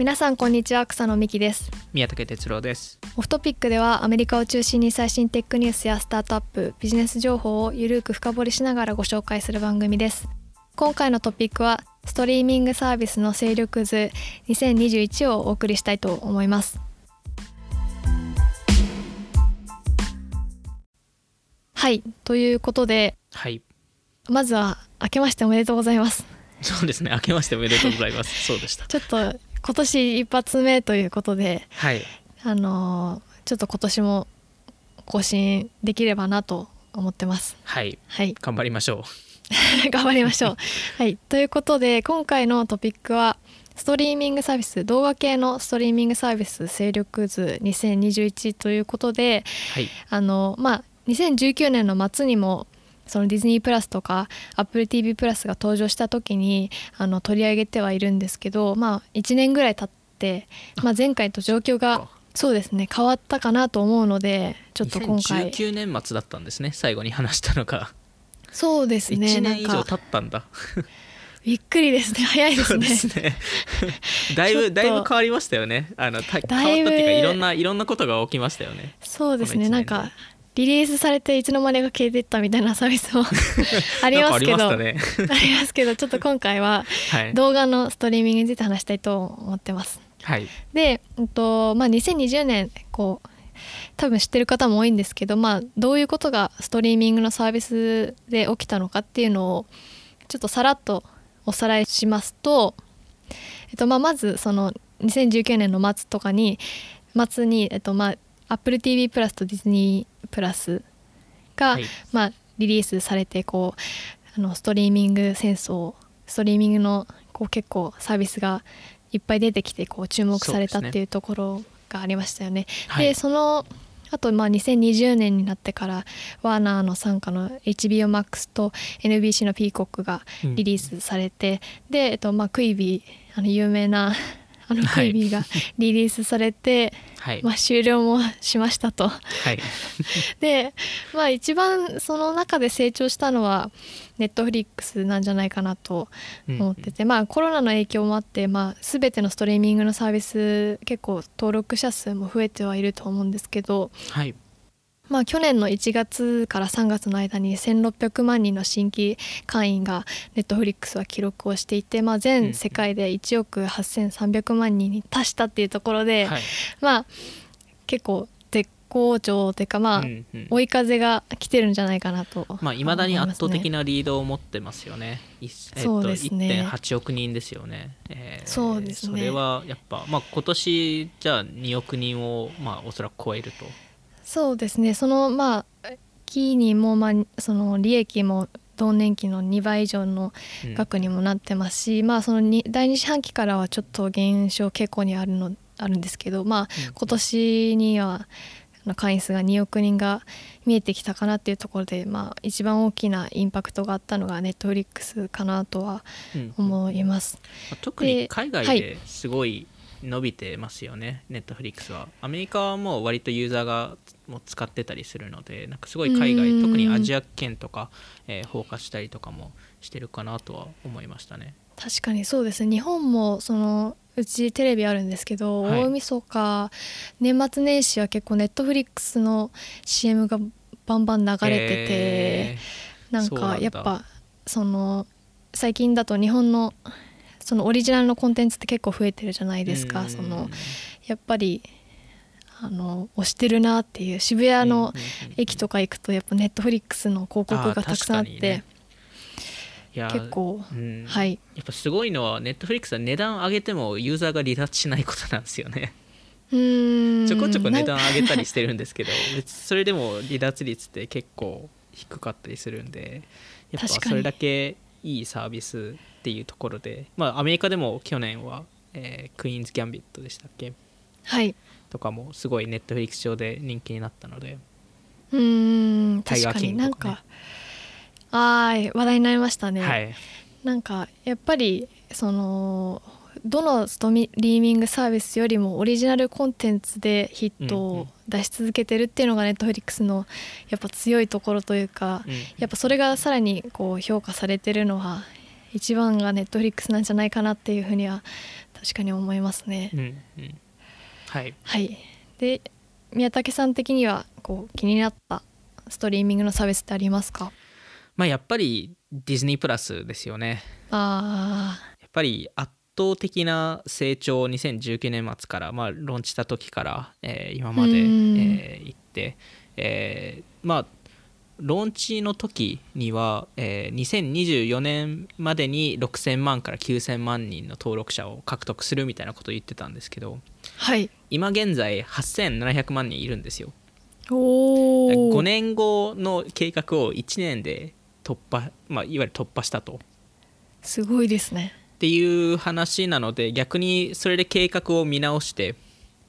皆さんこんにちは草野美希です。宮武哲郎です。オフトピックではアメリカを中心に最新テックニュースやスタートアップビジネス情報をゆるく深掘りしながらご紹介する番組です。今回のトピックはストリーミングサービスの勢力図2021をお送りしたいと思います。はいということではい。まずは明けましておめでとうございます。そうですね明けましておめでとうございます。そうでした。ちょっと今年一発目ということではい。あのーちょっと今年も更新できればなと思ってます。はい。はい。頑張りましょ 頑張りましょう。はい、ということで今回のトピックはストリーミングサービス動画系のストリーミングサービス勢力図2021ということでうはい。あのまあ2019年の末にもそのディズニープラスとか AppleTV プラスが登場した時にあの取り上げてはいるんですけどまあ1年ぐらい経って、まあ、前回と状況がそうですね変わったかなと思うのでちょっと今回。2019年末だったんですね最後に話したのが。そうですね1なん年以上か。経ったんだ。びっくりですね早いですね。ね。だいぶだいぶ変わりましたよね。あのた変わったっていうかいろんないろんなことが起きましたよね。そうですねなんかリリースされていつの間にか消えていったみたいなサービスも ありますけど。ありますけどちょっと今回ははい。動画のストリーミングについて話したいと思ってます。はい。で、うんとまあ、2020年こう多分知ってる方も多いんですけど、まあ、どういうことがストリーミングのサービスで起きたのかっていうのをちょっとさらっとおさらいしますと、えっとまあ、まずその2019年の末とかに末に、えっとまあ、AppleTV プラスとディズニープラスが、はい。まあ、リリースされてこうあのストリーミング戦争ストリーミングのこう結構サービスがいっぱい出てきてこう注目されたっていうところがありましたよね。はい。でそのあとまあ2020年になってからワーナーの傘下の HBOMAX と NBC のピーコックがうん。リリースされて、で、えっと、まあクイビーあの有名なあのはいクイビーがリリースされて、はい。まあ、終了もしましたと。はい。でまあ一番その中で成長したのはネットフリックスなんじゃないかなと思ってて、まあコロナの影響もあって、まあ、全てのストリーミングのサービス結構登録者数も増えてはいると思うんですけど、はいまあ、去年の1月から3月の間に1600万人の新規会員がネットフリックスは記録をしていて、まあ、全世界で1億8300万人に達したっていうところで、はいまあ結構絶好調というかまあ、うんうん追い風が来てるんじゃないかなとまあ、未だに圧倒的ななリードを持ってますよね。いえっとそうですね1.8億人ですよね。えーそうですねそれはやっぱ、まあ、今年じゃあ2億人を、まあ、おそらく超えると。そうですね。そのまあ期にも、まあ、その利益も同年期の2倍以上のうん。額にもなってますし、まあそのに第二四半期からはちょっと減少傾向にあるのあるんですけどまあうん。今年には会員数が2億人が見えてきたかなっていうところで、まあ、一番大きなインパクトがあったのがネットフリックスかなとはうん。思います。まあ特にで海外はい。ですごい伸びてますよね、ネットフリックスは。アメリカはもう割とユーザーがもう使ってたりするので、なんかすごい海外、うん。特にアジア圏とか、えー、放火したりとかもしてるかなとは思いましたね。確かにそうですね。日本もそのうちテレビあるんですけど、はい。大晦日年末年始は結構ネットフリックスの CM がバンバン流れてて、えなんかそうなんだ。やっぱその最近だと日本のそのオリジナルのコンテンツって結構増えてるじゃないーですか、うん。そのやっぱりあの推してるなっていう渋谷の駅とか行くとやっぱネットフリックスの広告がたくさんあって結構、うん。はい。やっぱすごいのはネットフリックスは値段上げてもユーザーが離脱しないことなんですよね。うーん。ちょこちょこ値段上げたりしてるんですけど それでも離脱率って結構低かったりするんでやっぱそれだけいいサービスっていうところでまあアメリカでも去年は、えークイーンズ・ギャンビットでしたっけ？はい。とかもすごいネットフリックス上で人気になったので。うーん確かになんかねかあー話題になりましたね、はい。なんかやっぱりそのどのストリーミングサービスよりもオリジナルコンテンツでヒットを出し続けてるっていうのがネットフリックスのやっぱ強いところというか、うん。やっぱそれがさらにこう評価されてるのは一番がネットフリックスなんじゃないかなっていうふうには確かに思いますね。うんうん。はい。はい、で宮武さん的にはこう気になったストリーミングのサービスってありますか？まあやっぱりディズニープラスですよね。あやっぱり圧倒的な成長を2019年末から、まあ、ローンチした時から、えー今まで、えうん。ー行って、えーまあローンチの時には、えー2024年までに6000万から9000万人の登録者を獲得するみたいなことを言ってたんですけどーはい。今現在8700万人いるんですよ。おお5年後の計画を1年で突破、まあ、いわゆる突破したと。すごいですね。っていう話なので逆にそれで計画を見直して、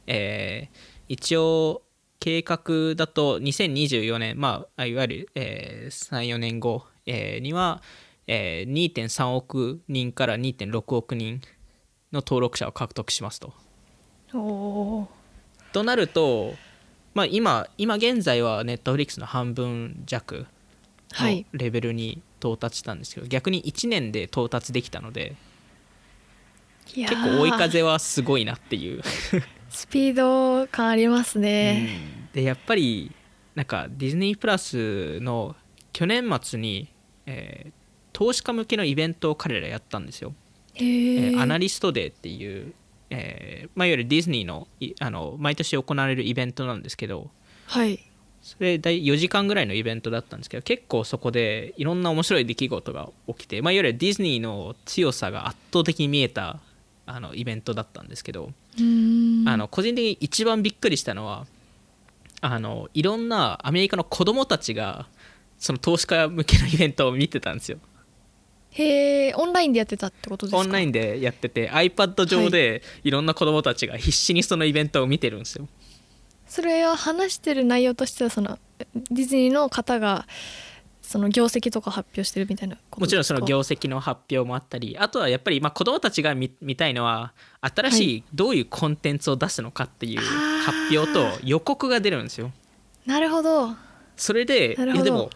えー一応計画だと2024年、まあ、いわゆる、え34年後、えーには、えー2.3億人から2.6億人の登録者を獲得しますと。となると、まあ、今今現在はネットフリックスの半分弱のはいレベルに到達したんですけど、逆に1年で到達できたので結構追い風はすごいなっていう。スピード感ありますね、でやっぱりなんかディズニープラスの去年末に、えー投資家向けのイベントを彼らやったんですよ、へええーアナリストデーっていう、えーまあ、いわゆるディズニーのいあの毎年行われるイベントなんですけどはい。それ大4時間ぐらいのイベントだったんですけど結構そこでいろんな面白い出来事が起きて、まあ、いわゆるディズニーの強さが圧倒的に見えたあのイベントだったんですけど、あの個人的に一番びっくりしたのはあのいろんなアメリカの子供たちがその投資家向けのイベントを見てたんですよ。へえオンラインでやってたってことですか？オンラインでやってて iPad 上でいろんな子供たちが必死にそのイベントを見てるんですよ。それは話してる内容としてはそのディズニーの方がその業績とか発表してるみたいなもちろんその業績の発表もあったりあとはやっぱりまあ子供たちが見見たいのは新しいどういうコンテンツを出すのかっていう発表と予告が出るんですよ。なるほど。それででも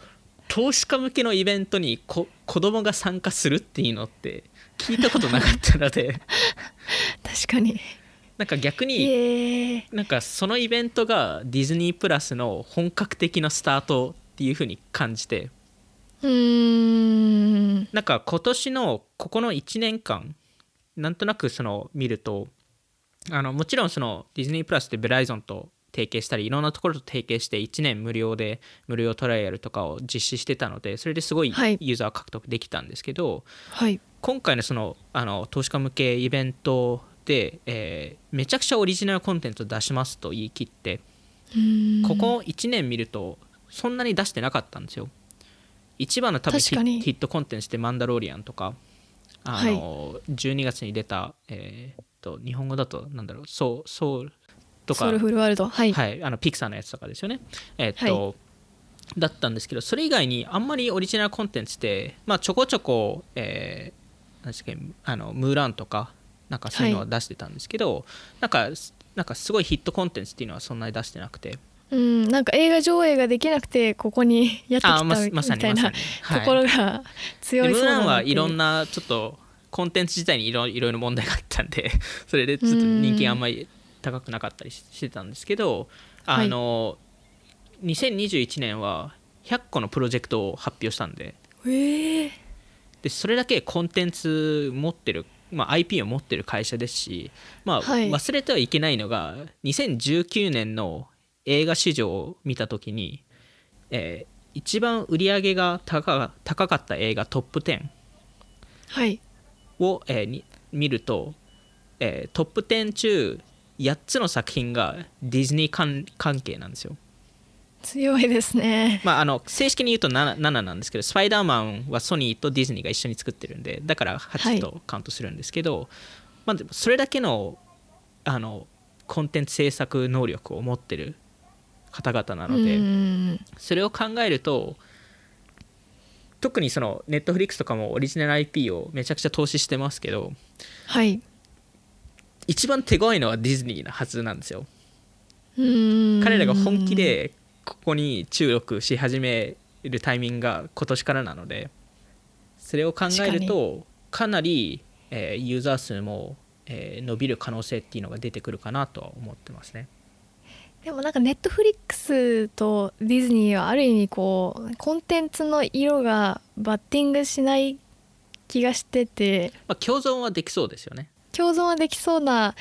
投資家向けのイベントにこ子供が参加するっていうのって聞いたことなかったので。確かに。なんか逆になんかそのイベントがディズニープラスの本格的なスタートっていう風に感じてうーん。なんか今年のここの1年間なんとなくその見るとあのもちろんそのディズニープラスってベライゾンと提携したりいろんなところと提携して1年無料で無料トライアルとかを実施してたのでそれですごいはいユーザー獲得できたんですけど、はい。今回のそのあの投資家向けイベントで、えーめちゃくちゃオリジナルコンテンツを出しますと言い切ってここ1年見るとそんなに出してなかったんですよ一番の多分ヒットコンテンツって「マンダロリアン」とかあの、12月に出た、えーっと日本語だとなんだろうソウソウルとかソウルフルワールド。はい、はい、あのピクサーのやつとかですよね。えっと、だったんですけど、それ以外にあんまりオリジナルコンテンツって、まあ、ちょこちょこ、えーであのムーランとか、なんかそういうのは出してたんですけど、なんか、なんかすごいヒットコンテンツっていうのはそんなに出してなくて、うんなんか映画上映ができなくてここに やってきたみまさにたい。な。ところが強いそうだなはいろんななちょっとコンテンツ自体にいろいろ問題があったんで それでちょっと人気があんまり高くなかったりししてたんですけどあの、2021年は100個のプロジェクトを発表したんで。ええでそれだけコンテンツ持ってる、まあ、IP を持ってる会社ですし、まあ、はい。忘れてはいけないのが2019年の映画市場を見た時に、えー一番売り上げが高高かった映画トップ10はいを、えーに見ると、えートップ10中8つの作品がディズニー関関係なんですよ。強いですねまあ、あの正式に言うと 7, 7なんですけどスパイダーマンはソニーとディズニーが一緒に作ってるんでだから8とカウントするんですけど、まあ、でもそれだけのあのコンテンツ制作能力を持ってる方々なので、うんそれを考えると特にそのネットフリックスとかもオリジナル IP をめちゃくちゃ投資してますけどはい一番手強いのはディズニーなはずなんですよ。うん彼らが本気でここに注力し始めるタイミングが今年からなのでそれを考えるとかなり、えーユーザー数も、えー伸びる可能性っていうのが出てくるかなとは思ってますね。でもなんかネットフリックスとディズニーはある意味こうコンテンツの色がバッティングしない気がしててまあ、共存はできそうですよね。共存はできそうな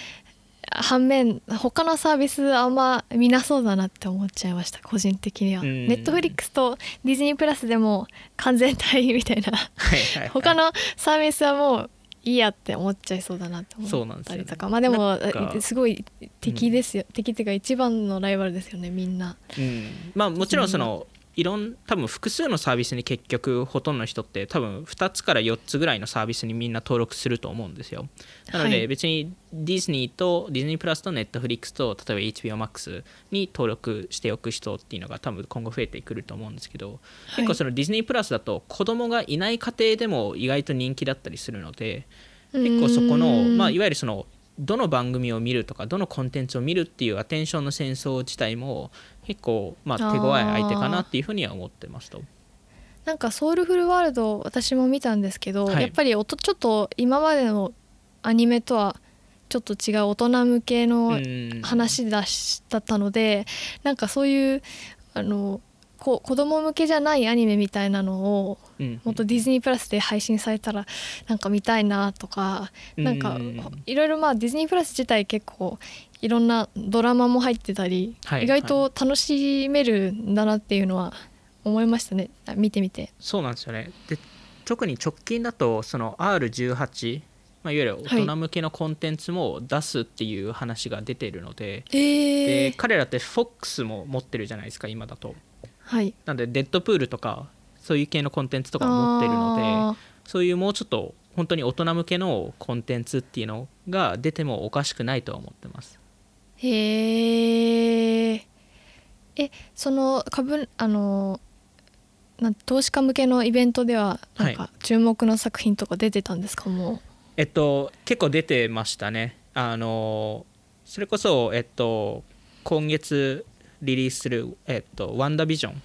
反面他のサービスあんま見なそうだなって思っちゃいました個人的には。うんネットフリックスとディズニープラスでも完全体みたいなはいはいはい 他のサービスはもういいやって思っちゃいそうだなって思ったりとか。まあでもすごい敵ですよ、敵っていうか一番のライバルですよねみんな。うん、まあもちろんそのいろん多分複数のサービスに結局ほとんどの人って多分2つから4つぐらいのサービスにみんな登録すると思うんですよ。なのはい。で別にディズニーとディズニープラスとネットフリックスと例えば HBOMAX に登録しておく人っていうのが多分今後増えてくると思うんですけど、結構そのディズニープラスだと子供がいない家庭でも意外と人気だったりするので結構そこの、うんまあ、いわゆるそのどの番組を見るとかどのコンテンツを見るっていうアテンションの戦争自体も結構、まあ、手強い相手かなっていうふうには思ってますと。なんかソウルフルワールド私も見たんですけど、はい。やっぱりおとちょっと今までのアニメとはちょっと違う大人向けのうん。話だしだったのでなんかそういうあのこ子供向けじゃないアニメみたいなのをうん。もっとディズニープラスで配信されたらなんか見たいなとかなんかうんいろいろまあディズニープラス自体結構いろんなドラマも入ってたり、はい。意外と楽しめるんだなっていうのは思いましたね。あ見てみて。そうなんですよね。で特に直近だとその R18 まあ、いわゆる大人向けのコンテンツも出すっていう話が出ているので,、えでー、彼らって FOX も持ってるじゃないですか今だとはい。なんでデッドプールとかそういう系のコンテンツとかも持ってるのであそういうもうちょっと本当に大人向けのコンテンツっていうのが出てもおかしくないとは思ってます。ーへええその株あの投資家向けのイベントではなんはか注目の作品とか出てたんですか？もえっと結構出てましたね。あのそれこそえっと今月リリースするえっとワンダービジョン。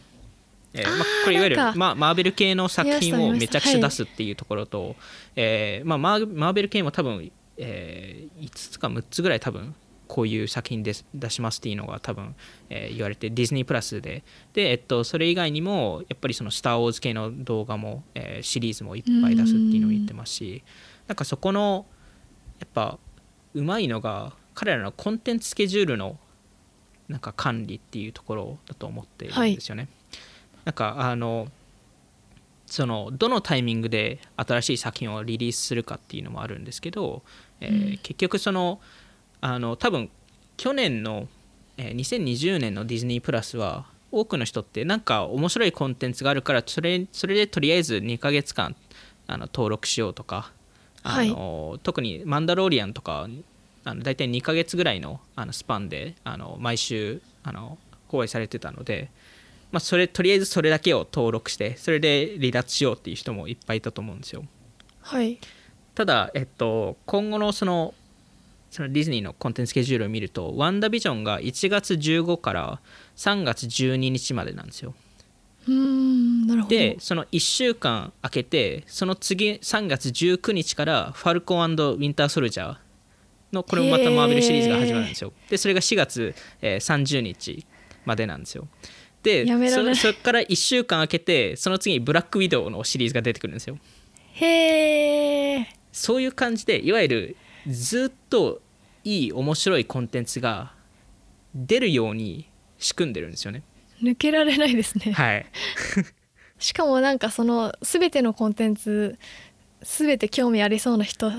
えーまあこれいわゆる、まあ、マーベル系の作品をめちゃくちゃはい出すっていうところと、えーまあ、マーマーベル系も多分、えー5つか6つぐらい多分こういう作品です出しますっていうのが多分、えー言われてディズニープラスで。で、えっと、それ以外にもやっぱりその「スター・ウォーズ」系の動画も、えーシリーズもいっぱい出すっていうのを言ってますしなんかそこのやっぱうまいのが彼らのコンテンツスケジュールのなんか管理っていうところだと思っているんですよね。なんかあのそのどのタイミングで新しい作品をリリースするかっていうのもあるんですけど、えーうん結局そのあの多分去年の、えー2020年のディズニープラスは多くの人ってなんか面白いコンテンツがあるからそれそれでとりあえず2ヶ月間あの登録しようとかあの、特に「マンダローリアン」とかあの大体2ヶ月ぐらいのあのスパンであの毎週あの放映されてたので、まあ、それとりあえずそれだけを登録してそれで離脱しようっていう人もいっぱいいたと思うんですよ。はい。ただ、えっと、今後のそのそのディズニーのコンテンツスケジュールを見るとワンダービジョンが1月15から3月12日までなんですよ。うーんなるほど。でその1週間空けてその次3月19日からファルコンウィンターソルジャーのこれもまたマーベルシリーズが始まるんですよ。でそれが4月、えー30日までなんですよ。でやめられない。そそこから1週間空けてその次にブラックウィドウのシリーズが出てくるんですよ。へえそういう感じでいわゆるずっといい面白いコンテンツが出るように仕組んでるんですよね。抜けられないですね。はい。しかもなんかその全てのコンテンツ全て興味ありそうな人。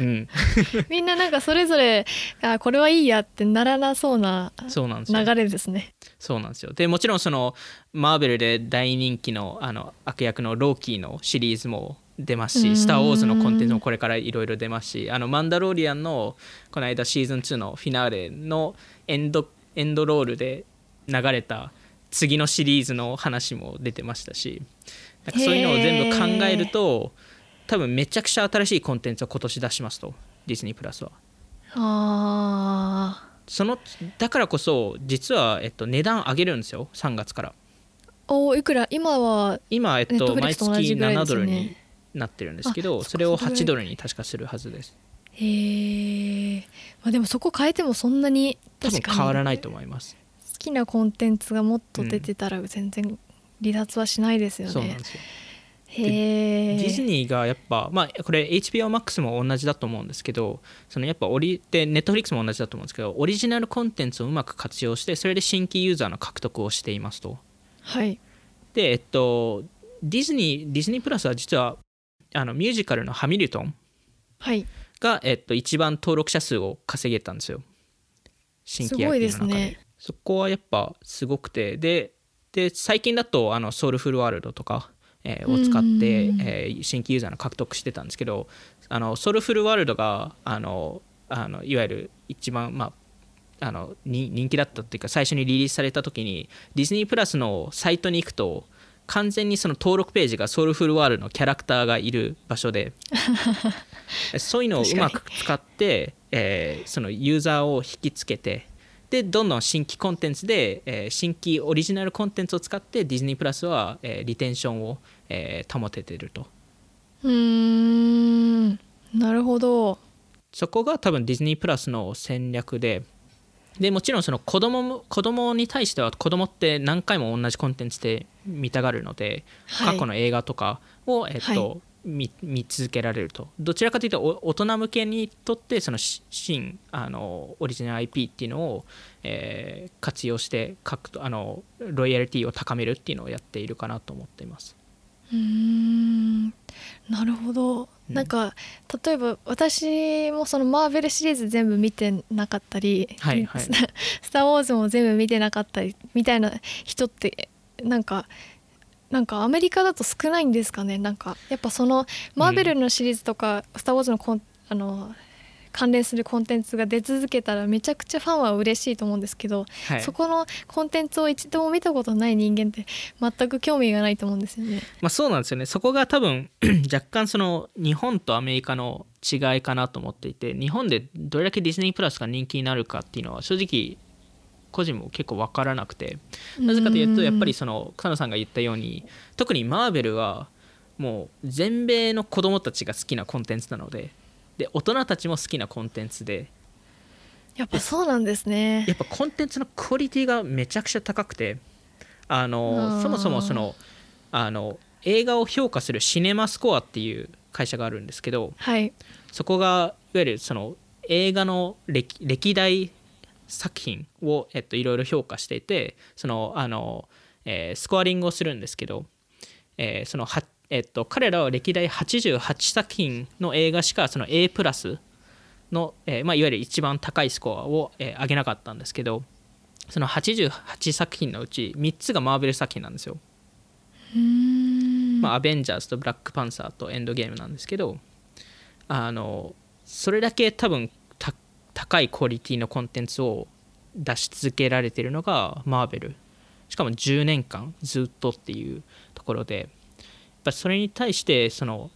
うん。みんななんかそれぞれあこれはいいやってならなそうなそうなんですよ。流れですね。そうなんですよ。でもちろんそのマーベルで大人気のあの悪役のローキーのシリーズも出ますし「スター・ウォーズ」のコンテンツもこれからいろいろ出ますしあのマンダロリアンのこの間シーズン2のフィナーレのエンドエンドロールで流れた次のシリーズの話も出てましたしなんかそういうのを全部考えると多分めちゃくちゃ新しいコンテンツを今年出しますと。ディズニープラスは。あそのだからこそ実は、えっと、値段上げるんですよ。3月から。ーおいくら？今は今、えっと、毎月7ぐらいですドルになってるんですけどあそれをそっか8ドルに確かするはずです。へえ、まあ、でもそこ変えてもそんなに多分変わらないと思います。好きなコンテンツがもっと出てたら全然離脱はしないですよね。そうなんで。すよ。ディズニーがやっぱまあこれ HBOMAX も同じだと思うんですけどそのやっぱオリで Netflix も同じだと思うんですけどオリジナルコンテンツをうまく活用してそれで新規ユーザーの獲得をしていますと。はい。でえっとディズニーディズニープラスは実はあのミュージカルの「ハミルトンはい。」が、えっと、一番登録者数を稼げたんですよ。新規 IP の中で。ね。そこはやっぱすごくて。でで最近だとあのソウルフルワールドとか、えーを使って、うんえー新規ユーザーの獲得してたんですけどあのソウルフルワールドがあのあのいわゆる一番まああのに人気だったっていうか最初にリリースされた時にディズニープラスのサイトに行くと完全にその登録ページがソウルフルワールドのキャラクターがいる場所で そういうのをうまく使って、えーそのユーザーを引きつけてでどんどん新規コンテンツで、えー新規オリジナルコンテンツを使ってディズニープラスは、えーリテンションを、えー保ててるとうーん。なるほど。そこが多分ディズニープラスの戦略ででもちろんその子供も子供に対しては子供って何回も同じコンテンツで見たがるので、はい過去の映画とかを、えっとは見見続けられるとどちらかというとお大人向けにとってそのし新あのオリジナル IP っていうのを、えー活用してあのロイヤリティを高めるっていうのをやっているかなと思っています。うーん。なるほど。うんなんか例えば私もそのマーベルシリーズ全部見てなかったり、はいはいス スター・ウォーズも全部見てなかったりみたいな人ってなんかなんかアメリカだと少ないんですかね？なんかやっぱそのマーベルのシリーズとか、スター・ウォーズのコンあの関連するコンテンツが出続けたらめちゃくちゃファンは嬉しいと思うんですけど、はい。そこのコンテンツを一度も見たことない人間って全く興味がないと思うんですよね。まあ、そうなんですよね。そこが多分 若干その日本とアメリカの違いかなと思っていて日本でどれだけディズニープラスが人気になるかっていうのは正直個人も結構分からなくて。なぜかというとやっぱりその草野さんが言ったように特にマーベルはもう全米の子供たちが好きなコンテンツなのでで大人たちも好きなコンテンツで。やっぱそうなんですね。や。っぱコンテンツのクオリティがめちゃくちゃ高くて。あのそもそもそのあの映画を評価するシネマスコアっていう会社があるんですけどはい。そこがいわゆるその映画の歴歴代作品を、えっと、いろいろ評価していてそのあの、えースコアリングをするんですけど、えーそのはえっと、彼らは歴代88作品の映画しかその A プラスの、えーまあ、いわゆる一番高いスコアを、えー上げなかったんですけどその88作品のうち3つがマーベル作品なんですよ。まあ、アベンジャーズとブラックパンサーとエンドゲームなんですけどあのそれだけ多分た高いクオリティのコンテンツを出し続けられてるのがマーベルしかも10年間ずっとっていうところでぱそれに対してその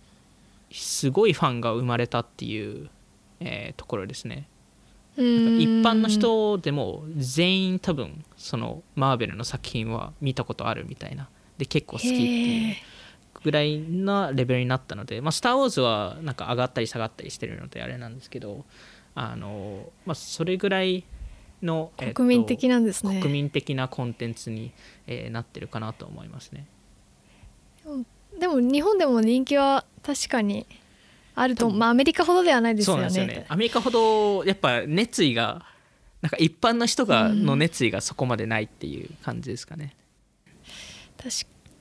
すごいファンが生まれたっていう、えーところですね一般の人でも全員多分そのマーベルの作品は見たことあるみたいなで結構好きっていうぐらいなレベルになったので「まあ、スター・ウォーズ」はなんか上がったり下がったりしてるのであれなんですけどあの、まあ、それぐらいの、えっと国民的なんですね。国民的なコンテンツに、えーなってるかなと思いますね。でも日本でも人気は確かにあるとまあアメリカほどではないですよね。そうなんですよね。アメリカほどやっぱ熱意がなんか一般の人がの熱意がそこまでないっていう感じですかね。確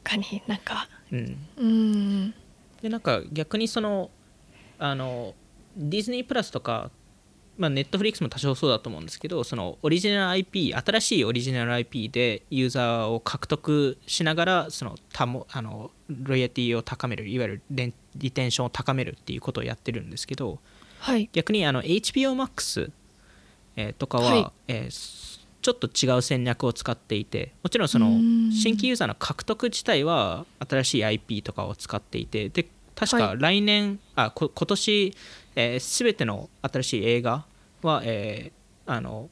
かになんかうん、うん。でなんか逆にそのあのディズニープラスとか、まあ、ネットフリックスも多少そうだと思うんですけどそのオリジナル IP 新しいオリジナル IP でユーザーを獲得しながらそのたもあのロイヤリティを高めるいわゆるリテンションを高めるっていうことをやってるんですけどはい。逆にあの HBOMAX、えーとかは、はい。えーちょっと違う戦略を使っていてもちろんそうのん。新規ユーザーの獲得自体は新しい IP とかを使っていてで確かはい。来年、あこ今年、えー、全ての新しい映画は、えーあの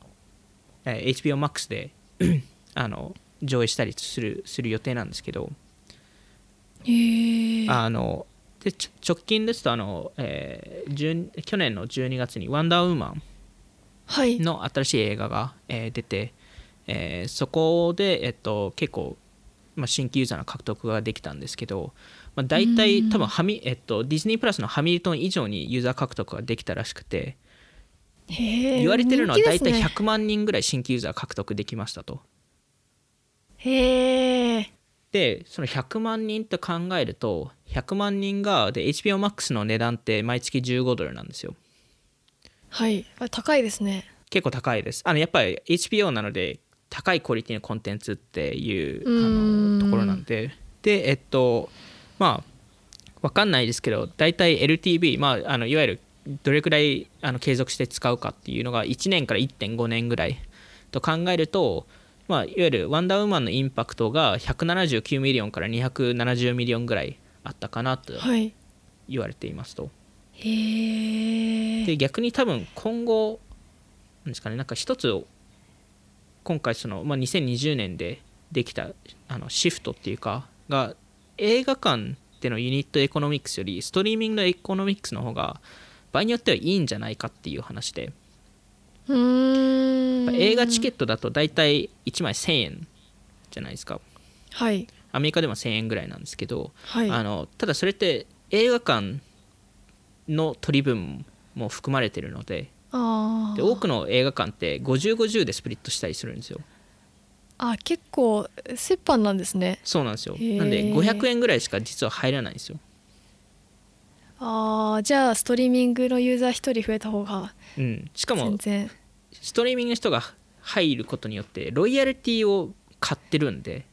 えー HBOMAX で あの上映したりするする予定なんですけど、へえあので直近ですとあの、えー12去年の12月に「ワンダーウーマンはい」の新しい映画が、えー出て、えーそこで、えっと、結構、まあ、新規ユーザーの獲得ができたんですけど、まあ、大体多分ハミ、えっと、ディズニープラスのハミルトン以上にユーザー獲得ができたらしくて言われてるのは大体人気ですね。100万人ぐらい新規ユーザー獲得できましたと。へえでその100万人と考えると100万人がで HBO Max の値段って毎月15ドルなんですよ。はい。あ高いですね。結構高いです。あのやっぱり HBO なので高いクオリティのコンテンツっていうあのところなんで。でえっとまあわかんないですけど大体 LTV、まあ、あのいわゆるどれくらいあの継続して使うかっていうのが1年から1.5年ぐらいと考えると、まあ、いわゆるワンダーウーマンのインパクトが179 millionから270 million ぐらいあったかなとはい言われていますと。へえで逆に多分今後なんですかねなんか一つ今回その、まあ、2020年でできたあのシフトっていうかが映画館での unit economics よりストリーミングの economics の方が場合によってはいいんじゃないかっていう話で。うーん。映画チケットだと大体1枚1000円じゃないですか。はい。アメリカでも1000円ぐらいなんですけど、はい。あのただそれって映画館の取り分も含まれてるのでで多くの映画館って5050でスプリットしたりするんですよ。あ結構折半なんですね。そうなんですよ。なんで500円ぐらいしか実は入らないんですよ、あーじゃあストリーミングのユーザー1人増えた方がうん、しかも全然。ストリーミングの人が入ることによってロイヤリティを買ってるんで。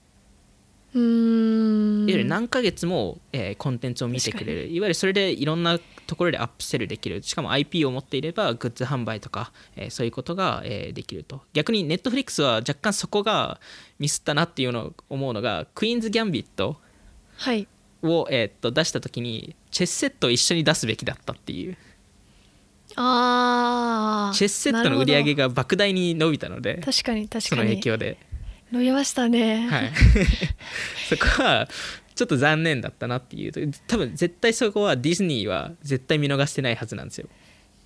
ういわゆる何ヶ月も、えーコンテンツを見てくれる。いわゆるそれでいろんなところでアップセルできる。しかも IP を持っていればグッズ販売とか、えーそういうことが、えーできると。逆に Netflix は若干そこがミスったなっていうのを思うのがクイーンズ・ギャンビット。はいを、えーっと出した時にチェスセットを一緒に出すべきだったっていう。ああチェスセットの売り上げが莫大に伸びたので確かに確そのかに影響で、伸びましたね、はい、そこはちょっと残念だったなっていう。多分絶対そこはディズニーは絶対見逃してないはずなんですよ。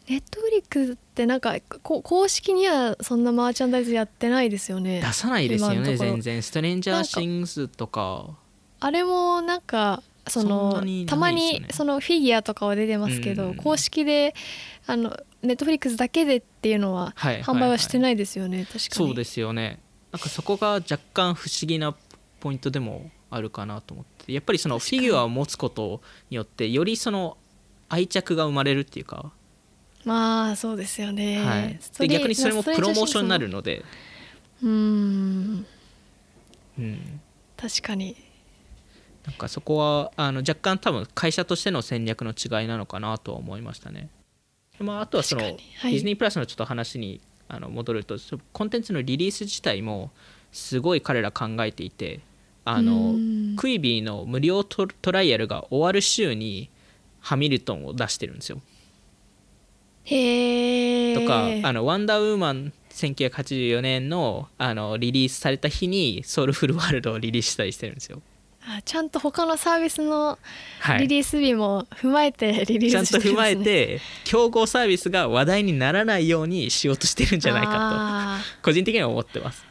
ネットフリックスってなんかこ公式にはそんなマーチャンダイズやってないですよね。出さないですよね全然。ストレンジャーシングスとか。あれもなんかそのねたまにそのフィギュアとかは出てますけど、うん公式であのネットフリックスだけでっていうのははいはい販売はしてないですよね、確かに。そうですよね。なんかそこが若干不思議なポイントでもあるかなと思ってやっぱりそのフィギュアを持つことによってよりその愛着が生まれるっていうか、まあそうですよね、はい。で逆にそれもプロモーションになるスので、うーん。うん、確かになんかそこはあの若干多分会社としての戦略の違いなのかなとは思いましたね。まあ、あとはその、はいディズニープラスのちょっと話にあの戻るとそコンテンツのリリース自体もすごい彼ら考えていてあのうんクイビーの無料トトライアルが終わる週にハミルトンを出してるんですよ。へえとかあのワンダーウーマン1984年のあのリリースされた日にソウルフルワールドをリリースしたりしてるんですよ。あちゃんと他のサービスのはい。リリース日も踏まえてリリーちゃんスしてるんです、ね、と踏まえて競合サービスが話題にならないようにしようとしてるんじゃないかと個人的には思ってます。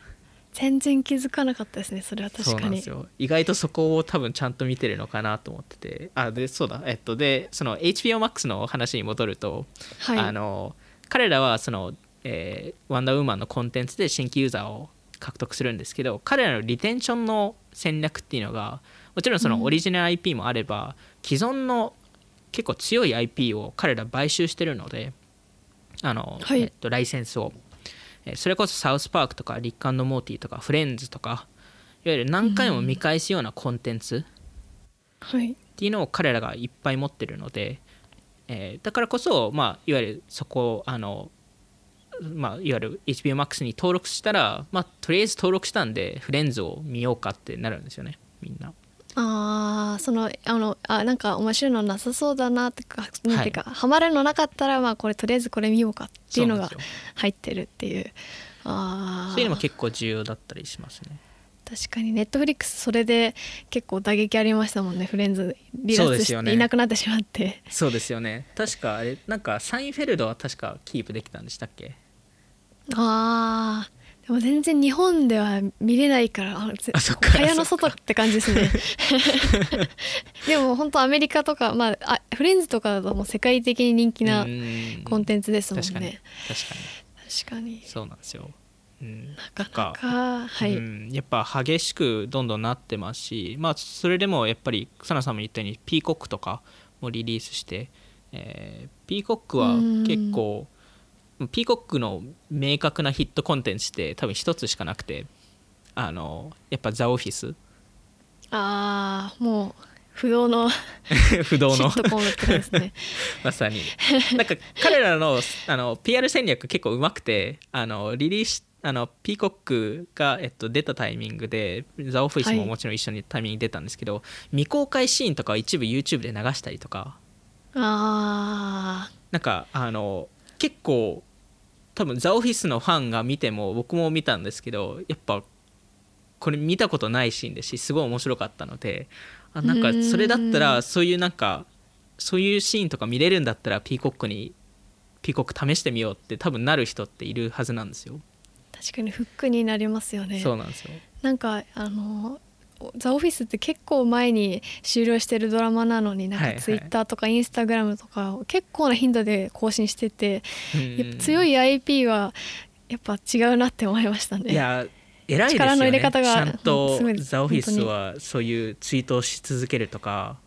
全然気づかなかったですねそれは確かに。なんですよ。意外とそこを多分ちゃんと見てるのかなと思ってて。あでそうだ。えっとでその HBO Max の話に戻ると、はい。あの彼らはその、えーワンダーウーマンのコンテンツで新規ユーザーを獲得するんですけど彼らのリテンションの戦略っていうのがもちろんそのオリジナル IP もあれば、既存の結構強い IP を彼ら買収してるのであの、はい。えっと、ライセンスを。えーそれこそサウスパークとかリックモーティとかフレンズとかいわゆる何回も見返すようなコンテンツはい。っていうのを彼らがいっぱい持ってるので、えーだからこそ、まあ、いわゆるそこをあの、まあ、いわゆる HBO Max に登録したら、まあ、とりあえず登録したんでフレンズを見ようかってなるんですよねみんな。あーそのあのあなんか面白いのなさそうだなってかなんはいていうか、ハマるのなかったらまあこれとりあえずこれ見ようかっていうのが入ってるっていう。ああそういうのも結構重要だったりしますね。確かに。ネットフリックスそれで結構打撃ありましたもんねフレンズ離脱しそうですよね。ていなくなってしまって、そうですよね。確かあれなんかサインフェルドは確かキープできたんでしたっけ？あーでも全然日本では見れないからあそっか。蚊帳の外って感じですね。でも本当アメリカとか、まあ、あフレンズとかだともう世界的に人気なうん。コンテンツですもん確かに。ね確かに。確かに。そうなんですよ、うん、なかなかはい、うん、やっぱ激しくどんどんなってますし、まあ、それでもやっぱり草野さんも言ったようにピーコックとかもリリースして、えーピーコックは結構ピーコックの明確なヒットコンテンツって多分一つしかなくてあのやっぱザ・オフィスああもう不動の 不動の。ヒットコムって感じですね。まさに。なんか彼らのあの PR 戦略結構うまくてあのリリースあのピーコックが、えっと、出たタイミングでザ・オフィスももちろん一緒にタイミングで出たんですけど、未公開シーンとかは一部 YouTube で流したりとか。あなんかあの結構多分ザ・オフィスのファンが見ても僕も見たんですけどやっぱこれ見たことないシーンですしすごい面白かったのであなんかそれだったらそういうなんかそういうシーンとか見れるんだったらピーコックにピーコック試してみようって多分なる人っているはずなんですよ。ー確かにフックになりますよねそうなんですよ。なんかあのザ・オフィスって結構前に終了してるドラマなのになんかツイッターとかインスタグラムとかを結構な頻度で更新してて、強いい IP はやっぱ違うなって思いましたね。いや偉いですよね。力の入れ方がちゃんうんとザ・オフィスはそういうツイートをし続けるとか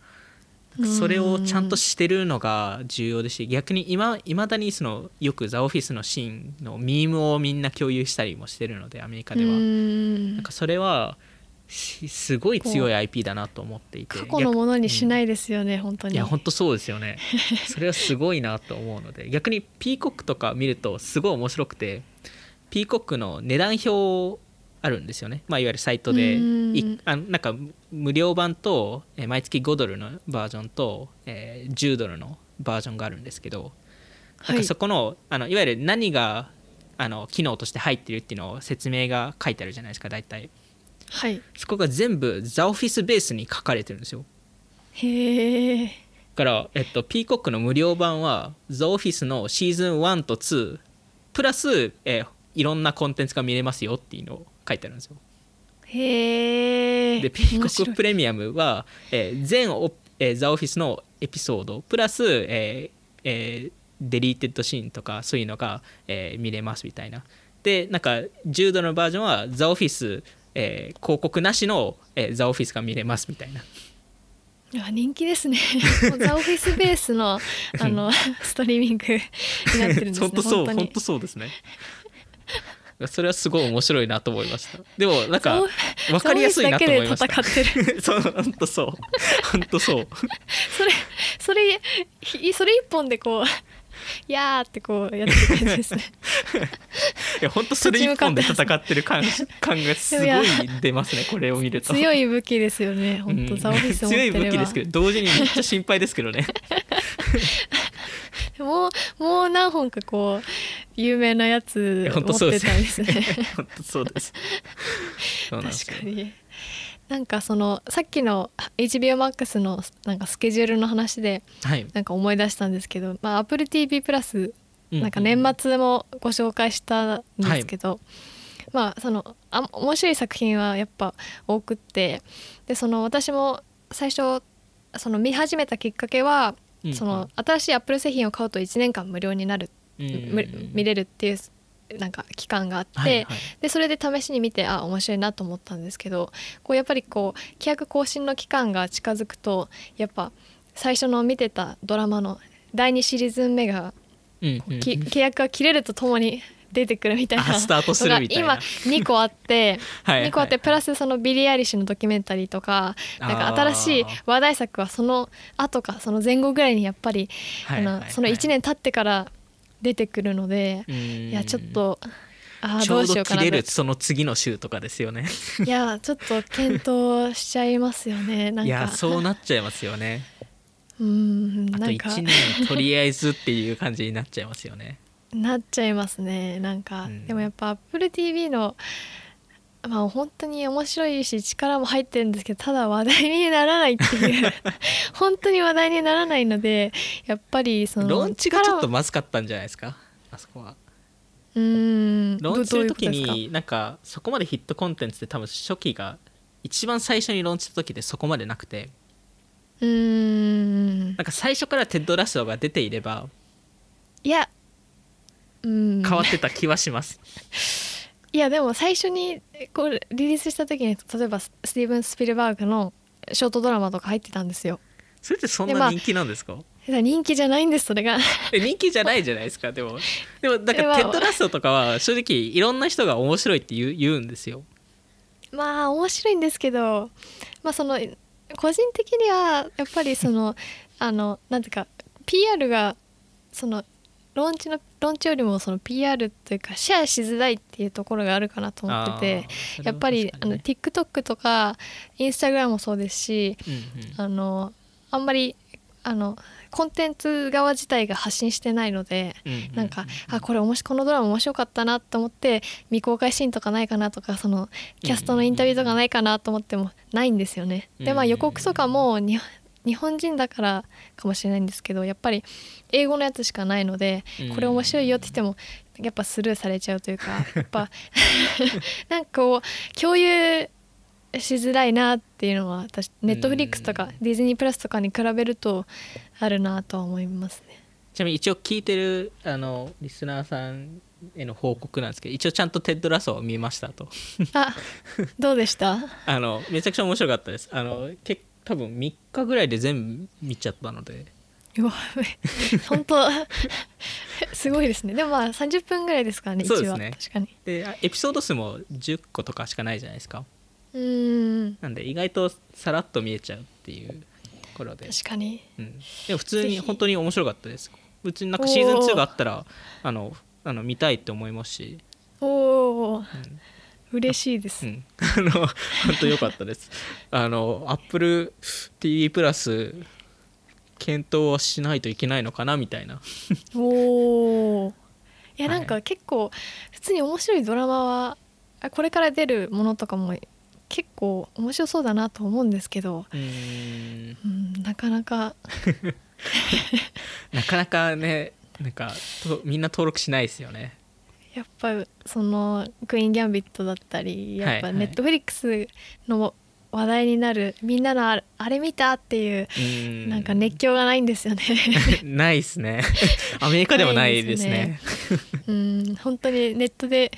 それをちゃんとしてるのが重要ですし逆に今いまだにそのよくザ・オフィスのシーンのミームをみんな共有したりもしてるのでアメリカでは、うなんんかそれはしすごい強い IP だなと思っていて。過去のものにしないいですよね、本当に。いや本当そうですよね。それはすごいなと思うので。逆にピーコックとか見るとすごい面白くてピーコックの値段表あるんですよね、まあ、いわゆるサイトで。うん。いあなんか無料版と、えー毎月5ドルのバージョンと、えー10ドルのバージョンがあるんですけどなんかそこの,、い、あのいわゆる何があの機能として入ってるっていうのを説明が書いてあるじゃないですか大体はい、そこが全部ザ・オフィスベースに書かれてるんですよ。へえだから、えっと、ピーコックの無料版はザ・オフィスのシーズン1と2プラス、えーいろんなコンテンツが見れますよっていうのを書いてあるんですよ。へえでピーコックプレミアムは、えー全オ、えーザ・オフィスのエピソードプラス、えーえーデリーテッドシーンとかそういうのが、えー見れますみたいな。でなんか10度のバージョンはザ・オフィス、えー広告なしの、えーザ・オフィスが見れますみたいな。いや人気ですね。ザ・オフィスベースの あのストリーミングになってるんですね本当そう本当そうですね。それはすごい面白いなと思いました。でもなんか分かりやすいなと思いました。本当そう。本当そう。それそれひそれ一本でこう「やー」ってこうやってる感じですね。いや本当それ一本で戦ってる感 感がすごい出ますねこれを見ると。強い武器ですよね。本当、うん。ザ・オフィス強い武器ですけど同時にめっちゃ心配ですけどね。もうもう何本かこう有名なやつ持ってたんですね。本当そうです。ですよ。確かになんかそのさっきの HBOMAX のなんかスケジュールの話ではい。なんか思い出したんですけど、まあ、AppleTV プラスうんなんか年末もご紹介したんですけど、まあそのあ面白い作品はやっぱ多くってでその私も最初その見始めたきっかけは、うんその新しい Apple 製品を買うと1年間無料になる、見れるっていうなんか期間があって、はいはい。でそれで試しに見てあ面白いなと思ったんですけどこうやっぱりこう規約更新の期間が近づくとやっぱ最初の見てたドラマの第2シリーズン目がうんうん契約が切れるとともに出てくるみたいなあスタートするみたいな。今2個あって はいはい。2個あってプラスそのビリー・アイリッシュのドキュメンタリーとかなんか新しい話題作はその後かその前後ぐらいにやっぱり、あのその1年経ってから出てくるので、うん。いやちょっとあーちょうどうしようか切れるその次の週とかですよね。いやちょっと検討しちゃいますよね なんか。いやそうなっちゃいますよね。うんあとなんか。1年とりあえずっていう感じになっちゃいますよね。なっちゃいますねなんか、うん。でもやっぱ AppleTV のまあ本当に面白いし力も入ってるんですけどただ話題にならないっていう。本当に話題にならないのでやっぱりそのローンチがちょっとまずかったんじゃないですかあそこは。うーん。ローンチする時になんかそこまでヒットコンテンツって多分初期が一番最初にローンチした時でそこまでなくて。かうーん。なんか最初からテッド・ラッソーが出ていればいやうん。変わってた気はします、いやでも最初にこうリリースした時に例えばススティーブン・スピルバーグのショートドラマとか入ってたんですよ。それってそんな人気なんですか、だから人気じゃないんですそれが。え人気じゃないじゃないですか？でも でもなんかでまあテッド・ラッソーとかは正直いろんな人が面白いって言う言うんですよ。まあ面白いんですけどまあその個人的にはやっぱりそのあのなんていうか PR がそのローンチのローンチよりもその PR というかシェアしづらいっていうところがあるかなと思っててやっぱりあの TikTok とか Instagram もそうですしうんうん。あのあんまりあのコンテンツ側自体が発信してないのでうなんかあこれおもしこのドラマ面白かったなと思って未公開シーンとかないかなとかそのキャストのインタビューとかないかなと思ってもないんですよね。でまあ予告とかもに日本人だからかもしれないんですけどやっぱり英語のやつしかないのでうん。これ面白いよって言ってもやっぱスルーされちゃうというかやっぱ なんかこう共有しづらいなっていうのは私ネットフリックスとかディズニープラスとかに比べるとあるなとは思いますね。ちなみに一応聞いてるあのリスナーさんへの報告なんですけど一応ちゃんとテッド・ラッソーを見ましたと。あどうでした？あのめちゃくちゃ面白かったです。あのけ多分3日ぐらいで全部見ちゃったので。うわ本当。すごいですね。でもまあ30分ぐらいですからね1話、そうですね。確かに。であエピソード数も10個とかしかないじゃないですか。うーん。なんで意外とさらっと見れちゃうっていうところで、確かに。うん、でも普通に本当に面白かったです。別になんかシーズン2があったらあのあの見たいって思いますし、おお、嬉しいです、うん、あの本当良かったです。あの Apple TV プラス検討はしないといけないのかなみたいな。おおいやはい。なんか結構普通に面白いドラマはあこれから出るものとかも結構面白そうだなと思うんですけど、うーん。うん、なかなか。なかなかねなんかとみんな登録しないですよねやっぱそのクイーン・ギャンビットだったりやっぱネットフリックスの話題になるみんなのあれ見たっていうなんか熱狂がないんですよね。ないですね。アメリカでもないですね。うん本当にネットで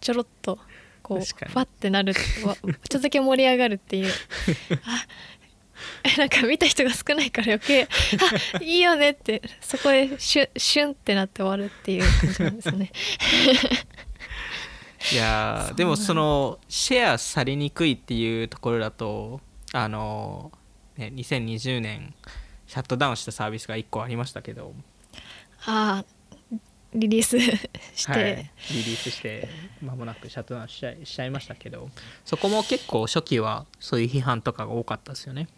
ちょろっとこうファってなるわちょっとだけ盛り上がるっていう。あ なんか見た人が少ないから余計 あいいよねってそこでシュシュンってなって終わるっていう感じなんですよね。いやーでもそのシェアされにくいっていうところだとあの、ね、2020年シャットダウンしたサービスが1個ありましたけど、ああリリースして、はい、リリースして間もなくシャットダウンしちゃいましたけど。そこも結構初期はそういう批判とかが多かったですよね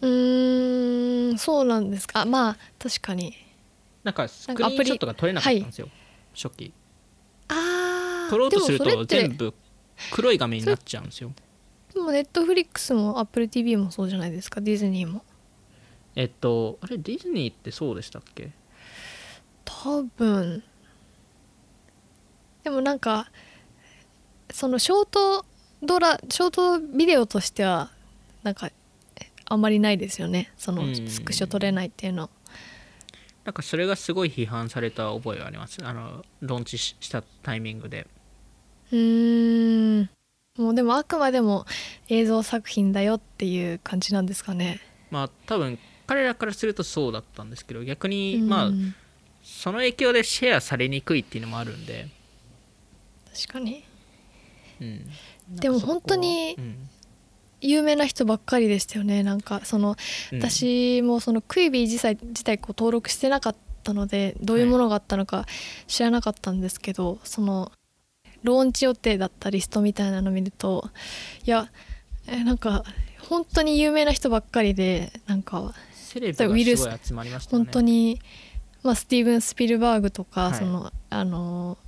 うーんそうなんですか。まあ確かに。なんかスクリーンショットが撮れなかったんですよ、初期。ああ撮ろうとすると全部黒い画面になっちゃうんですよ。でもネットフリックスもアップル TV もそうじゃないですか。ディズニーも。えっとあれディズニーってそうでしたっけ？多分。でもなんかそのショートドラショートビデオとしてはなんかあんまりないですよね。そのうん。スクショ撮れないっていうの。なんかそれがすごい批判された覚えがあります。あのローンチししたタイミングで。うーん。もうでもあくまでも映像作品だよっていう感じなんですかね。まあ多分彼らからするとそうだったんですけど逆にまあうんその影響でシェアされにくいっていうのもあるんで、確かに。うん、でも本当にうん有名な人ばっかりでしたよね。なんかそのうん。私もそのクイビー自体自体こう登録してなかったのでどういうものがあったのか知らなかったんですけど、そのローンチ予定だったリストみたいなの見るといやえなんか本当に有名な人ばっかりでなんかセレブがすごいウィルス集まりましたね。本当に、まあ、スティーブン・スピルバーグとか、はい。そのあの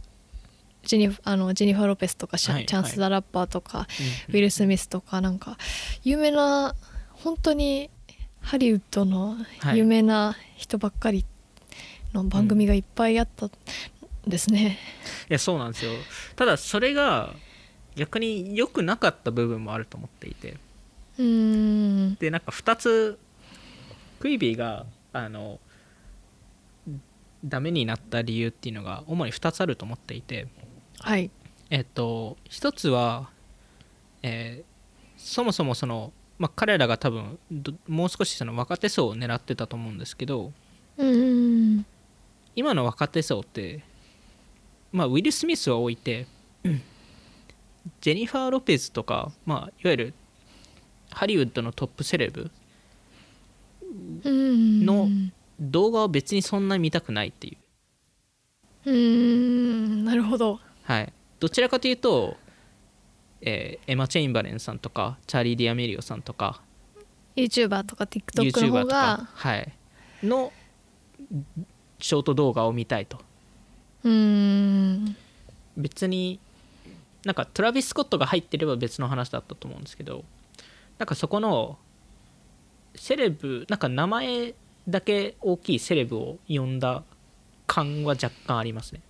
ジェニフあのジェニファー・ロペスとかシャ、はいチャンス・ザ・ラッパーとか、うんウィル・スミスとかなんか有名な本当にハリウッドのはい。有名な人ばっかりの番組がいっぱいあったんですね。いやそうなんですよ。ただそれが逆に良くなかった部分もあると思っていて。うーん。でなんか2つクイビーがあのダメになった理由っていうのが主に2つあると思っていてはい。えっと一つは、えーそもそもその、まあ、彼らが多分どもう少しその若手層を狙ってたと思うんですけどうんうん今の若手層って、まあ、ウィル・スミスは置いて ジェニファー・ロペズとか、まあ、いわゆるハリウッドのトップセレブうんの動画を別にそんなに見たくないっていう。うーん。なるほどはい、どちらかというと、えーエマ・チェインバレンさんとかチャーリー・ディアメリオさんとか YouTuber とか TikTok の方とかが、はい、のショート動画を見たいと。うーん。別になんかトラビス・スコットが入ってれば別の話だったと思うんですけどなんかそこのセレブなんか名前だけ大きいセレブを呼んだ感は若干ありますね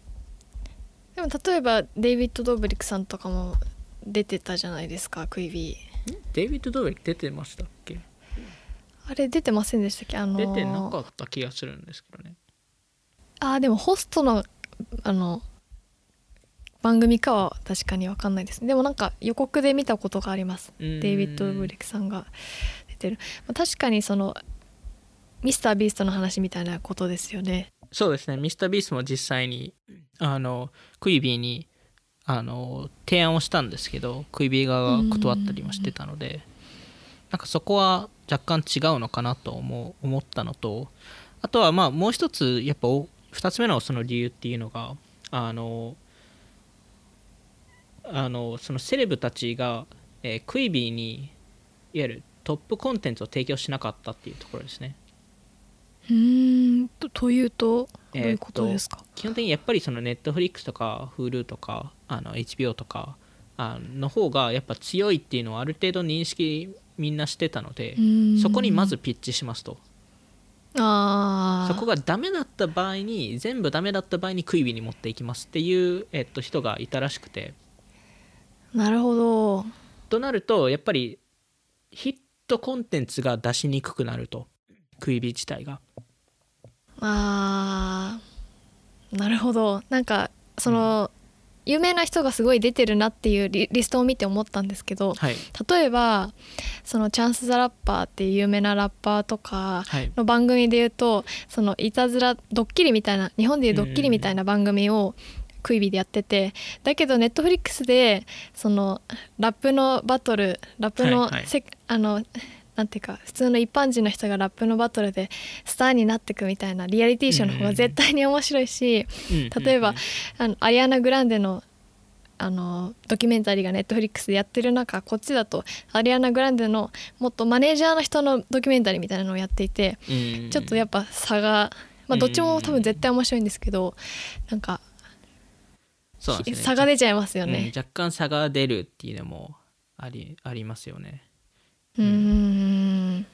でも例えばデイビッド・ドーブリックさんとかも出てたじゃないですかクイビー。デイビッド・ドーベル出てましたっけ？あれ出てませんでしたっけ？あの出てなかった気がするんですけどね。あーでもホストのあの番組かは確かに分かんないですね。でもなんか予告で見たことがあります。うん。デイビッド・ブリックさんが出てる。まあ確かにそのミスター・ビーストの話みたいなことですよねそうですねミスタービースも実際にあのクイビーにあの提案をしたんですけどクイビー側が断ったりもしてたのでなんかそこは若干違うのかなと思思ったのとあとはまあもう一つやっぱお二つ目のその理由っていうのがあのあのそのセレブたちが、えークイビーにいわゆるトップコンテンツを提供しなかったっていうところですね。うーんとというとどういうことですか、基本的にやっぱりそのネットフリックスとか Hulu とかあの HBO とかあの方がやっぱ強いっていうのはある程度認識みんなしてたのでそこにまずピッチしますと。ああそこがダメだった場合に全部ダメだった場合にクイビに持っていきますっていう、えっと、人がいたらしくて。なるほど。となるとやっぱりヒットコンテンツが出しにくくなるとクイビ自体が。あーなるほど。なんかその、有名な人がすごい出てるなっていうリリストを見て思ったんですけどはい。例えばそのチャンス・ザ・ラッパーっていう有名なラッパーとかはい。の番組で言うとそのいたずらドッキリみたいな日本でいうドッキリみたいな番組をクイビでやっててだけどネットフリックスでそのラップのバトルラップのはいはい。せ、あのなんていうか普通の一般人の人がラップのバトルでスターになっていくみたいなリアリティショーの方が絶対に面白いし、うん例えばうんあのアリアナ・グランデのあのドキュメンタリーがネットフリックスでやってる中こっちだとアリアナ・グランデのもっとマネージャーの人のドキュメンタリーみたいなのをやっていてうんちょっとやっぱ差が、まあ、どっちも多分絶対面白いんですけどなんかそうね。差が出ちゃいますようんね。若干差が出るっていうのもありありますよね。うん。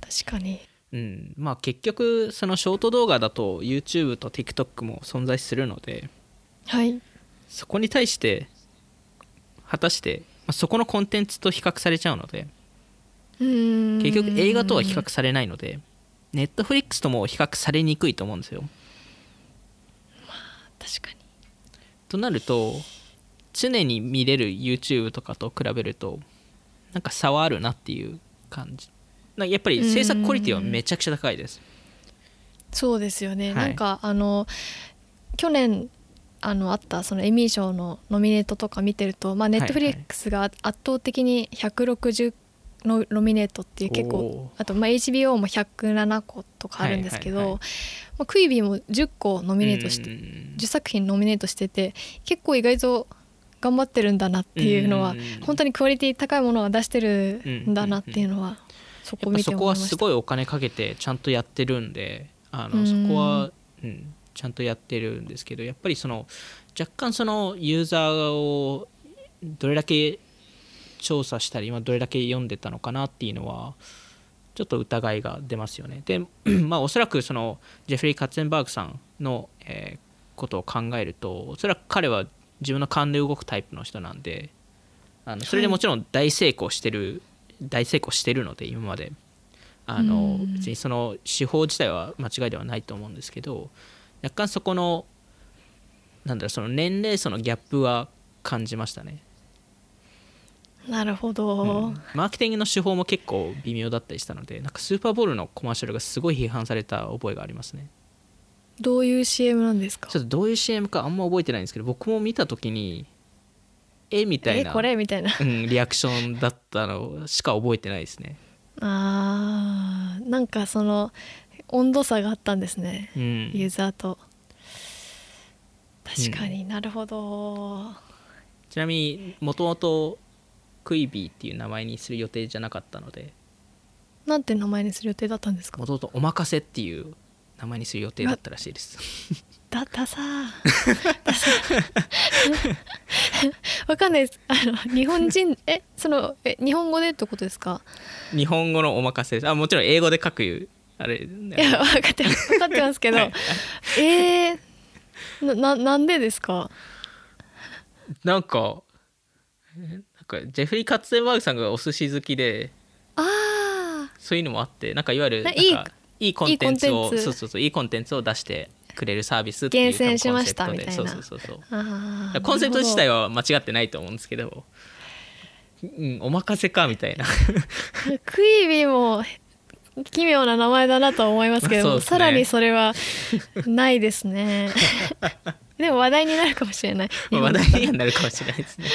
確かにうん、まあ結局そのショート動画だと YouTube と TikTok も存在するのではいそこに対して果たして、まあ、そこのコンテンツと比較されちゃうので結局映画とは比較されないので Netflix とも比較されにくいと思うん。ですよ。まあ確かにとなると常に見れる YouTube とかと比べるとなんか差はあるなっていう感じ。なやっぱり制作クオリティはめちゃくちゃ高いです。そうですよね、はい。なんかあの去年あのあったそのエミー賞のノミネートとか見てると、まあ、ネットフリックスが圧倒的に160のノミネートっていう結構あとまあ HBO も107個とかあるんですけど、はいはいはい。まあ、クイビーも10個ノミネートしてうん。10作品ノミネートしてて結構意外と頑張ってるんだなっていうのはうん本当にクオリティ高いものは出してるんだなっていうのはそこ見てそこはす思いました。ごいお金かけてちゃんとやってるんであのうんそこは、うん、ちゃんとやってるんですけどやっぱりその若干そのユーザーをどれだけ調査したり、まあ、どれだけ読んでたのかなっていうのはちょっと疑いが出ますよね。で、まあ、おそらくそのジェフリー・カッツェンバーグさんの、えーことを考えるとおそらく彼は自分の勘で動くタイプの人なんであのそれでもちろん大成功してる、大成功してるので今まで。あのうん。別にその手法自体は間違いではないと思うんですけど若干そこのなんだろうその年齢層のギャップは感じましたね、なるほど、うん。マーケティングの手法も結構微妙だったりしたのでなんかスーパーボールのコマーシャルがすごい批判された覚えがありますねどういう CM なんですか？ちょっとどういう CM かあんま覚えてないんですけど僕も見た時にえみたいなえこれみたいな。うん、リアクションだったのしか覚えてないですね。あーなんかその温度差があったんですね、うん。ユーザーと。確かになるほど、ちなみにもともとクイビーっていう名前にする予定じゃなかったのでなんて名前にする予定だったんですか？もともとおまかせっていう名前にする予定だったらしいです。だダサー。ダサー。わかんないです。あの日本人えそのえ日本語でってことですか？日本語のおまかせです。あもちろん英語で書くあれいや分かってます。分かってますけど、はいえー、なななんでですか？なんかえなんかジェフリー・カッツェンバーグさんがお寿司好きであそういうのもあってなんかいわゆるなんかいいいいコンテンツ。をそうそうそういいコンテンツを出してくれるサービスっていう厳選しましたみたいな。そうそうそうそう。ーあーコンセプト自体はは間違ってないと思うんですけど、うん、お任せかみたいな。クイビも奇妙な名前だなと思いますけどそうですね。さらにそれは ないですね。でも話題になるかもしれない。話題にはなるかもしれないですね。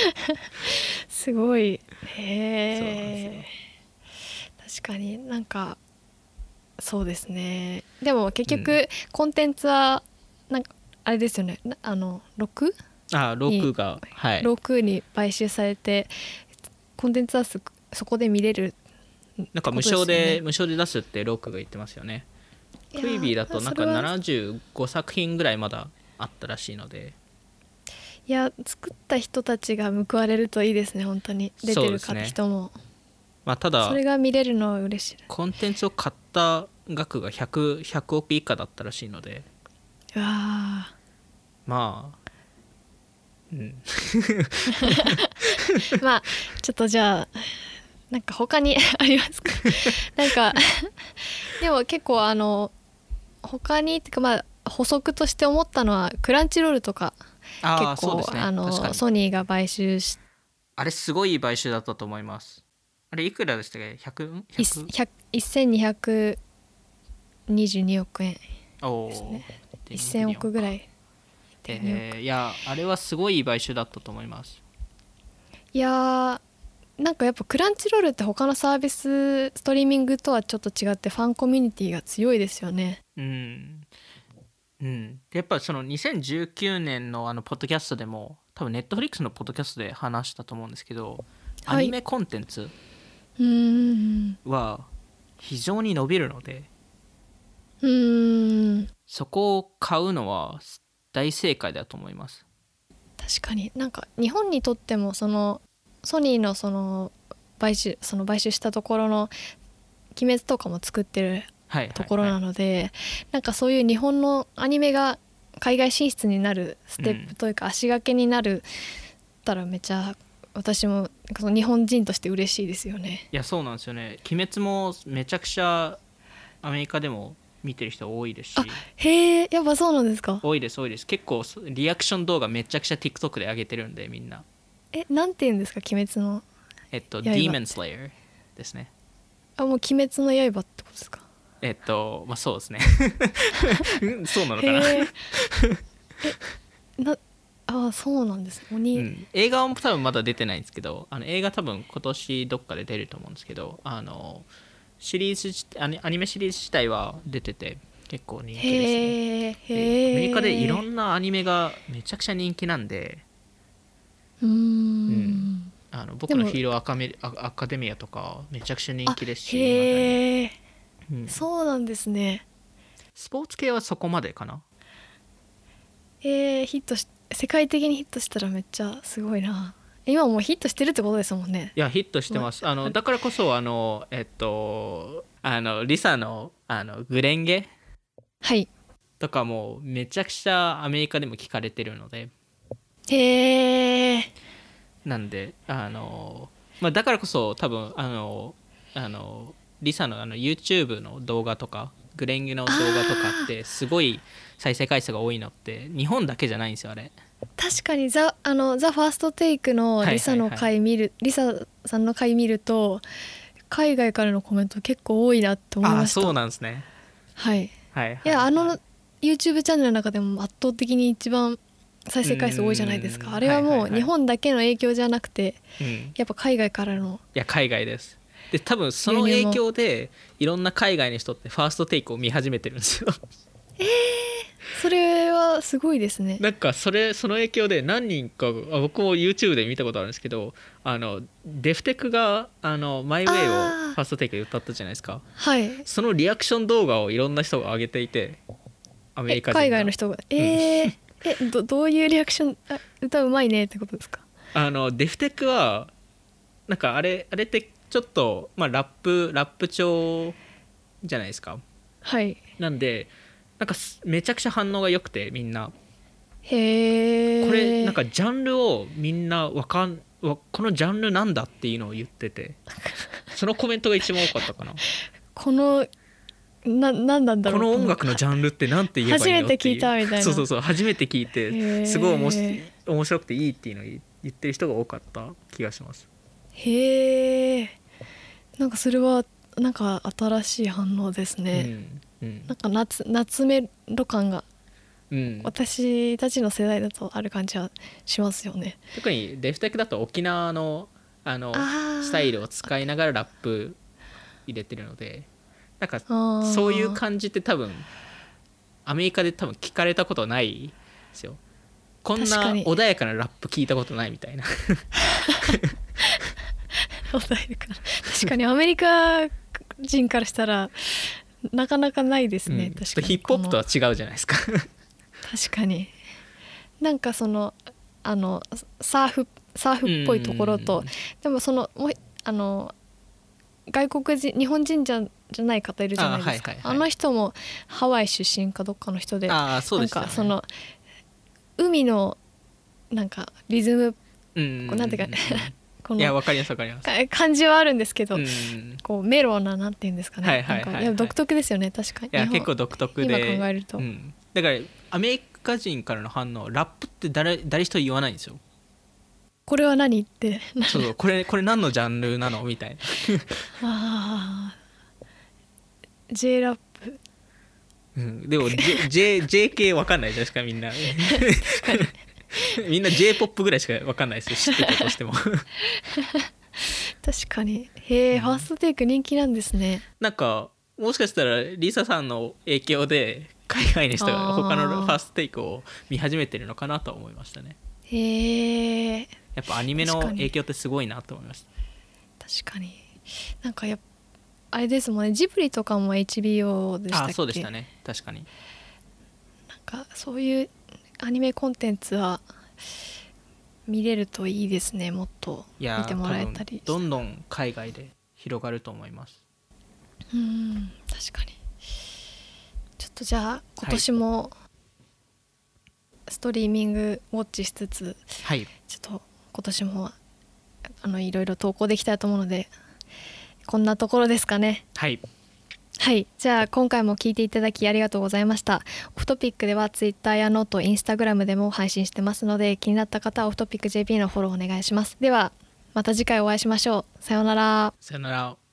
すごい。へえ確かになんかそうですね。でも結局、うコンテンツはなんかあれですよね。なあの 6? あ6がはい。6に買収されてコンテンツはすそこで見れるなんか無償で無償で出すってロックが言ってますよね。クイビーだとなんかそれは。75作品ぐらいまだあったらしいので。いや作った人たちが報われるといいですね本当に。出てる人もまあただそれが見れるのは嬉しい。コンテンツを買った額が 100, 100億以下だったらしいので。うわまあうん。ー まあちょっとじゃあなんか他に ありますか？なんかでも結構あの他にっていうかまあ補足として思ったのはクランチロールとか結構、ね。あのソニーが買収しあれすごい買収だったと思いますあれいくらでしたっけ？100? 100? 1222億円おですね。ー1000億ぐらい。えーいやあれはすごい買収だったと思います。いやーなんかやっぱクランチロールって他のサービスストリーミングとはちょっと違ってファンコミュニティが強いですよね。うん。うん。でやっぱその2019年のあのポッドキャストでも多分ネットフリックスのポッドキャストで話したと思うんですけど、はい。アニメコンテンツは非常に伸びるのでそこを買うのは大正解だと思います。確かに。なんか日本にとってもそのソニーのその買収その買収したところの鬼滅とかも作ってるはいところはいなので、なんかそういう日本のアニメが海外進出になるステップというか足掛けになるったらめちゃ私もその日本人として嬉しいですよね。いやそうなんですよね。鬼滅もめちゃくちゃアメリカでも見てる人多いですし。へえやっぱそうなんですか？多いです多いです。結構リアクション動画めちゃくちゃ TikTok で上げてるんでみんなえなんて言うんですか？鬼滅のえっと刃 Demon Slayer ですね。あもう鬼滅の刃ってことですか？えっとまあそうですね。うんそうなのかな、えなあそうなんです鬼、うん、映画は多分まだ出てないんですけどあの映画多分今年どっかで出ると思うんですけどあのシリーズ自アニアニメシリーズ自体は出てて結構人気ですね。アメリカでいろんなアニメがめちゃくちゃ人気なんでうーん。ん。あの僕のヒーローアカメアアカデミアとかめちゃくちゃ人気ですし、へえうん。そうなんですね。スポーツ系はそこまでかな？えー、ヒットし世界的にヒットしたらめっちゃすごいな。今もうヒットしてるってことですもんね。いやヒットしてます。あのだからこそあのえっとあのリサのあのグレンゲはい。とかもめちゃくちゃアメリカでも聞かれてるので。へえなんであの、まあ、だからこそ多分あのあのリサのあの YouTube の動画とかグレンゲの動画とかってすごい再生回数が多いのって日本だけじゃないんですよあれ。確かにザあのザファーストテイクのリサの回見る、リサさんの回見ると海外からのコメント結構多いなって思いあました。そうなんですね。はい。はい、はい、い。やあの YouTube チャンネルの中でも圧倒的に一番再生回数多いじゃないですうん。かあれはもはいはいはい。う日本だけの影響じゃなくてうん、いやっぱ海外からの。や海外です。で多分その影響でいろんな海外の人ってファーストテイクを見始めてるんですよそれはすごいですね。なんかそれその影響で何人かあ僕も YouTube で見たことあるんですけどあのデフテクがあのマイウェイをファーストテイクで歌ったじゃないですか。はい。そのリアクション動画をいろんな人が上げていてアメえリカ人が海外の人が。えーえどどういうリアクションあ歌うまいねってことですか？あのデフテクはなんかあれあれってちょっと、まあ、ラップラップ調じゃないですか。はい。なんでなんかすめちゃくちゃ反応が良くてみんな。へえこれなんかジャンルをみんなわかんわこのジャンルなんだっていうのを言ってて。そのコメントが一番多かったかな。このな何なんだろうこの音楽のジャンルってなんて言えばいいの初めて聞いたみたいな。そうそうそう初めて聞いてすごいおもし面白くていいっていうのを言言ってる人が多かった気がします。へえなんかそれはなんか新しい反応ですね、うんうん。なんか夏夏メロ感がうん、私たちの世代だとある感じはしますよね。特にデフテクだと沖縄のあのスタイルを使いながらラップ入れてるのでなんかそういう感じって多分アメリカで多分聞かれたことないですよ。こんな穏やかなラップ聞いたことないみたいな。穏やかな。確かにアメリカ人からしたらなかなかないですね、うん。確かに。とヒップホップとはこ違うじゃないですか。の確かに。なんかそのあのサーフサーフっぽいところとうん。でもそのもうあの外国人日本人じゃじゃない方いるじゃないですか。あ,、あはいはいはい。の人もハワイ出身かどっかの人でああそうでね。なんかその海のなんかリズムうん。こうなんていうかこのいやわかりますわかります。か感じはあるんですけど、うん。いこうメロななんていうんですかね、はいはいはいはい。独特ですよね確かに。日本や結構独特で。今考えると。うん、だからアメリカ人からの反応ラップって誰誰一人言わないんですよ。これは何って。そうそう。これこれ何のジャンルなの？みたいな。ああ J ラップ。うん。でも J, J, JK わかんないじゃないですかみんな みんな j p o p ぐらいしかわかんないですよ。知ってたとしても。確かに。へえ、ファーストテイク人気なんですね。なんかもしかしたらリサさんの影響で海外の人が他のファーストテイクを見始めてるのかなと思いましたね。へえやっぱアニメの影響ってすごいなと思いました。確かに。なんかやっあれですもんね。ジブリとかも HBO でしたっけ？ああそうでしたね。確かに。なんかそういうアニメコンテンツは見れるといいですねもっと見てもらえたりどんどん海外で広がると思います。うん確かに。ちょっとじゃあ今年もストリーミングウォッチしつつはい。ちょっと今年もあのいろいろ投稿できたらと思うのでこんなところですかね。はいはい。じゃあ今回も聞いていただきありがとうございました。オフトピックでは Twitter やノートインスタグラムでも配信してますので気になった方はオフトピック JP のフォローお願いします。ではまた次回お会いしましょう。さようなら。さよなら。